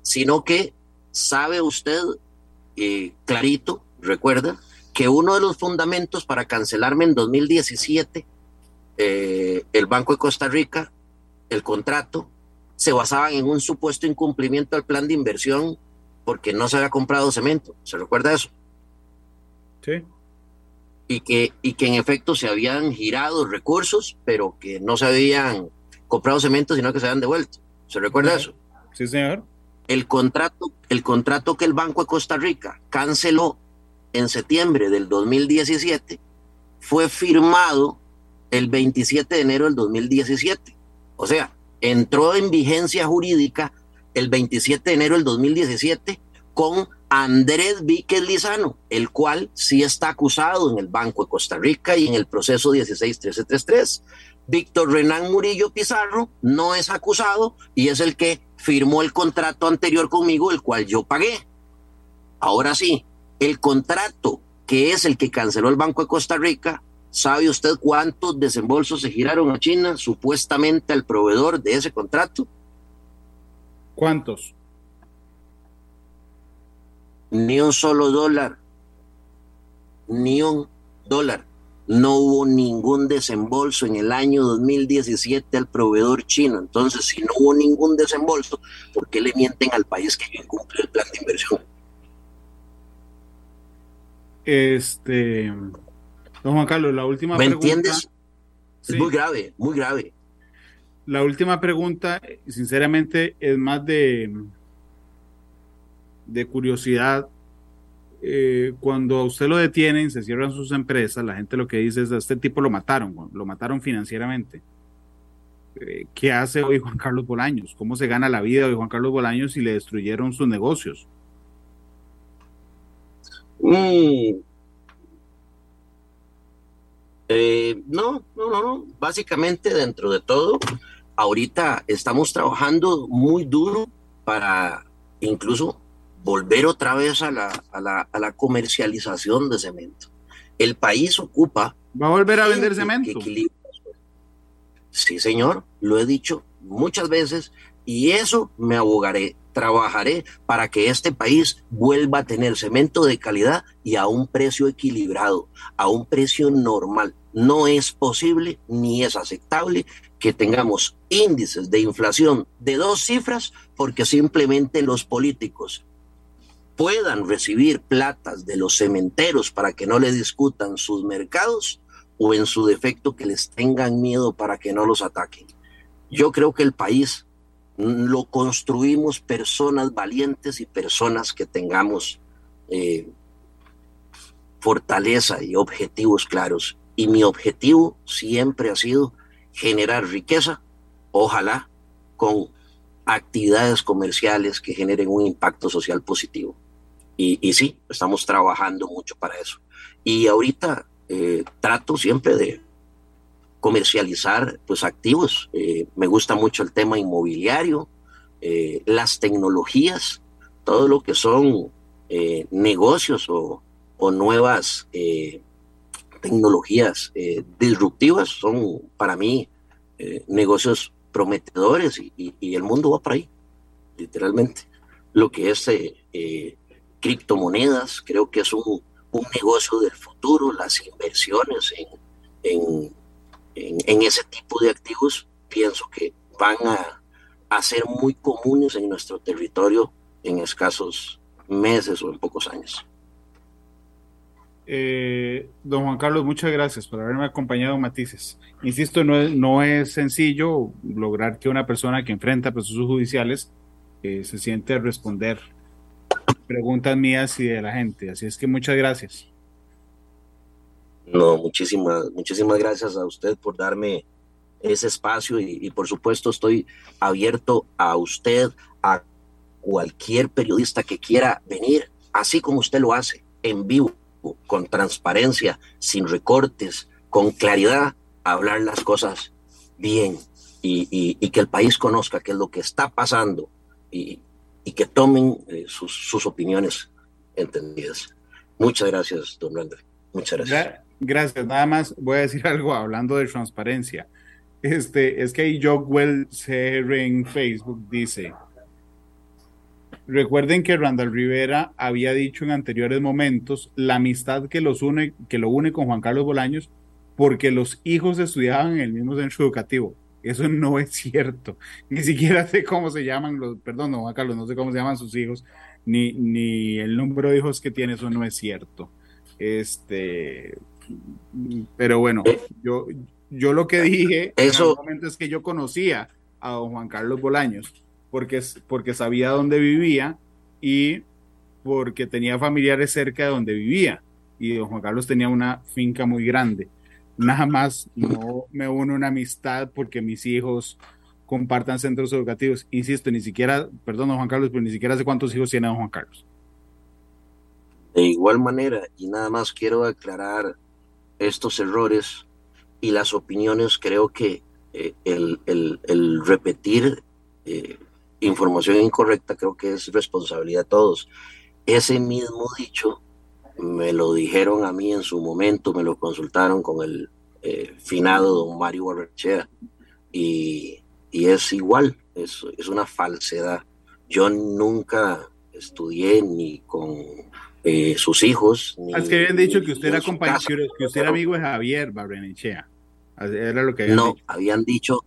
Speaker 3: sino que sabe usted eh, clarito, recuerda, que uno de los fundamentos para cancelarme en 2017, eh, el Banco de Costa Rica, el contrato, se basaba en un supuesto incumplimiento al plan de inversión porque no se había comprado cemento. ¿Se recuerda eso?
Speaker 2: Sí
Speaker 3: y que, y que en efecto se habían girado recursos, pero que no se habían comprado cemento, sino que se habían devuelto. ¿Se recuerda eso?
Speaker 2: Sí, señor.
Speaker 3: El contrato, el contrato que el Banco de Costa Rica canceló en septiembre del 2017 fue firmado el 27 de enero del 2017. O sea, entró en vigencia jurídica el 27 de enero del 2017 con Andrés Víquez Lizano, el cual sí está acusado en el Banco de Costa Rica y en el proceso 161333. Víctor Renán Murillo Pizarro no es acusado y es el que firmó el contrato anterior conmigo, el cual yo pagué. Ahora sí, el contrato que es el que canceló el Banco de Costa Rica, ¿sabe usted cuántos desembolsos se giraron a China supuestamente al proveedor de ese contrato?
Speaker 2: ¿Cuántos?
Speaker 3: Ni un solo dólar, ni un dólar. No hubo ningún desembolso en el año 2017 al proveedor chino. Entonces, si no hubo ningún desembolso, ¿por qué le mienten al país que yo incumplió el plan de inversión?
Speaker 2: Este, don Juan Carlos, la última
Speaker 3: ¿Me entiendes? Es muy grave, muy grave.
Speaker 2: La última pregunta, sinceramente, es más de de curiosidad, eh, cuando a usted lo detienen, se cierran sus empresas, la gente lo que dice es, a este tipo lo mataron, lo mataron financieramente. Eh, ¿Qué hace hoy Juan Carlos Bolaños? ¿Cómo se gana la vida de Juan Carlos Bolaños si le destruyeron sus negocios?
Speaker 3: Mm. Eh, no, no, no, no. Básicamente, dentro de todo, ahorita estamos trabajando muy duro para incluso volver otra vez a la, a la, a la comercialización de cemento. El país ocupa...
Speaker 2: ¿Va a volver a vender cemento?
Speaker 3: Sí, señor, lo he dicho muchas veces y eso me abogaré, trabajaré para que este país vuelva a tener cemento de calidad y a un precio equilibrado, a un precio normal. No es posible ni es aceptable que tengamos índices de inflación de dos cifras porque simplemente los políticos puedan recibir platas de los cementeros para que no le discutan sus mercados o en su defecto que les tengan miedo para que no los ataquen. Yo creo que el país lo construimos personas valientes y personas que tengamos eh, fortaleza y objetivos claros. Y mi objetivo siempre ha sido generar riqueza, ojalá con actividades comerciales que generen un impacto social positivo. Y, y sí, estamos trabajando mucho para eso. Y ahorita eh, trato siempre de comercializar pues activos. Eh, me gusta mucho el tema inmobiliario, eh, las tecnologías, todo lo que son negocios o, nuevas tecnologías disruptivas son para mí negocios prometedores y, el mundo va para ahí, literalmente. Lo que es criptomonedas, creo que es un un negocio del futuro, las inversiones en, en, ese tipo de activos, pienso que van a, a, ser muy comunes en nuestro territorio en escasos meses o en pocos años.
Speaker 2: Eh, don Juan Carlos, muchas gracias por haberme acompañado Matices. Insisto, no es, no es sencillo lograr que una persona que enfrenta procesos judiciales eh, se siente a responder preguntas mías y de la gente. Así es que muchas gracias.
Speaker 3: No, muchísimas, muchísimas gracias a usted por darme ese espacio y, por supuesto estoy abierto a usted, a cualquier periodista que quiera venir, así como usted lo hace, en vivo, con transparencia, sin recortes, con claridad, a hablar las cosas bien y, y, que el país conozca qué es lo que está pasando y, y que tomen eh, sus, opiniones entendidas. Muchas gracias, don Lander. Muchas gracias.
Speaker 2: gracias. Nada más voy a decir [laughs] algo hablando de transparencia. Este, es que ahí Jogwell CR en Facebook dice, recuerden que Randall Rivera había dicho en anteriores momentos la amistad que los une, que lo une con Juan Carlos Bolaños porque los hijos estudiaban en el mismo centro educativo. Eso no es cierto. Ni siquiera sé cómo se llaman los, perdón, Juan Carlos, no sé cómo se llaman sus hijos, ni, ni el número de hijos que tiene, eso no es cierto. Este, pero bueno, yo, yo lo que dije
Speaker 3: eso...
Speaker 2: en es que yo conocía a don Juan Carlos Bolaños, porque, porque sabía dónde vivía y porque tenía familiares cerca de donde vivía. Y don Juan Carlos tenía una finca muy grande nada más no me uno una amistad porque mis hijos compartan centros educativos. Insisto, ni siquiera, perdón, Juan Carlos, pero ni siquiera sé cuántos hijos tiene Juan Carlos.
Speaker 3: De igual manera, y nada más quiero aclarar estos errores y las opiniones, creo que eh, el, repetir eh, información incorrecta creo que es responsabilidad de todos. Ese mismo dicho me lo dijeron a mí en su momento, me lo consultaron con el eh, finado don Mario Barrechea y, y es igual, es, es, una falsedad. Yo nunca estudié ni con eh, sus hijos. Ni,
Speaker 2: es que habían dicho que usted era compañero, que usted era amigo de Javier Barrenechea. Era lo que
Speaker 3: habían no, habían dicho,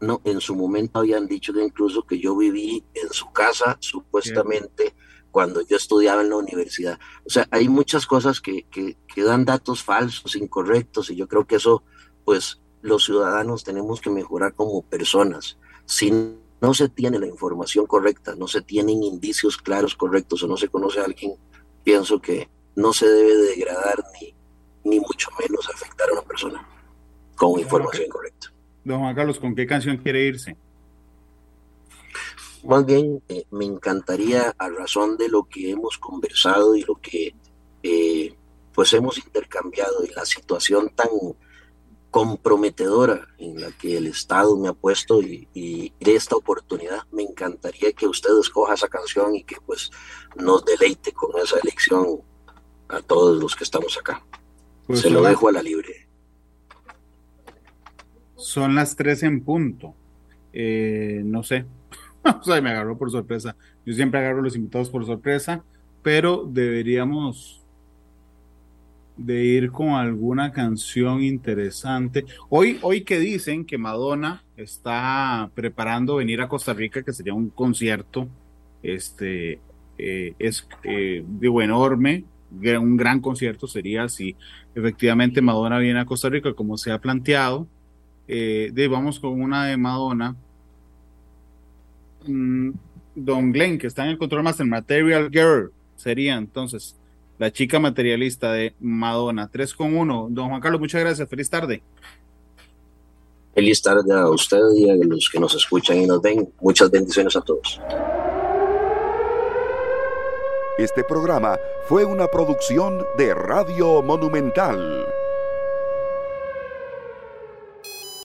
Speaker 3: no, en su momento habían dicho que incluso que yo viví en su casa, supuestamente cuando yo estudiaba en la universidad. O sea, hay muchas cosas que, que, dan datos falsos, incorrectos, y yo creo que eso, pues, los ciudadanos tenemos que mejorar como personas. Si no se tiene la información correcta, no se tienen indicios claros correctos o no se conoce a alguien, pienso que no se debe degradar ni, ni mucho menos afectar a una persona con información correcta.
Speaker 2: Don Juan Carlos, ¿con qué canción quiere irse?
Speaker 3: Más bien, eh, me encantaría, a razón de lo que hemos conversado y lo que eh, pues hemos intercambiado y la situación tan comprometedora en la que el Estado me ha puesto y, de esta oportunidad, me encantaría que usted escoja esa canción y que pues nos deleite con esa elección a todos los que estamos acá. Pues Se lo dejo a la libre.
Speaker 2: Son las tres en punto. Eh, no sé. [laughs] o sea, me agarró por sorpresa. Yo siempre agarro los invitados por sorpresa, pero deberíamos de ir con alguna canción interesante. Hoy, hoy que dicen que Madonna está preparando venir a Costa Rica, que sería un concierto, este, eh, es, eh, digo, enorme, un gran concierto sería si efectivamente Madonna viene a Costa Rica como se ha planteado. Eh, de, vamos con una de Madonna. Mm, Don Glenn, que está en el control master, Material Girl, sería entonces la chica materialista de Madonna. 3 con 1. Don Juan Carlos, muchas gracias. Feliz tarde.
Speaker 3: Feliz tarde a usted y a los que nos escuchan y nos ven. Muchas bendiciones a todos.
Speaker 1: Este programa fue una producción de Radio Monumental.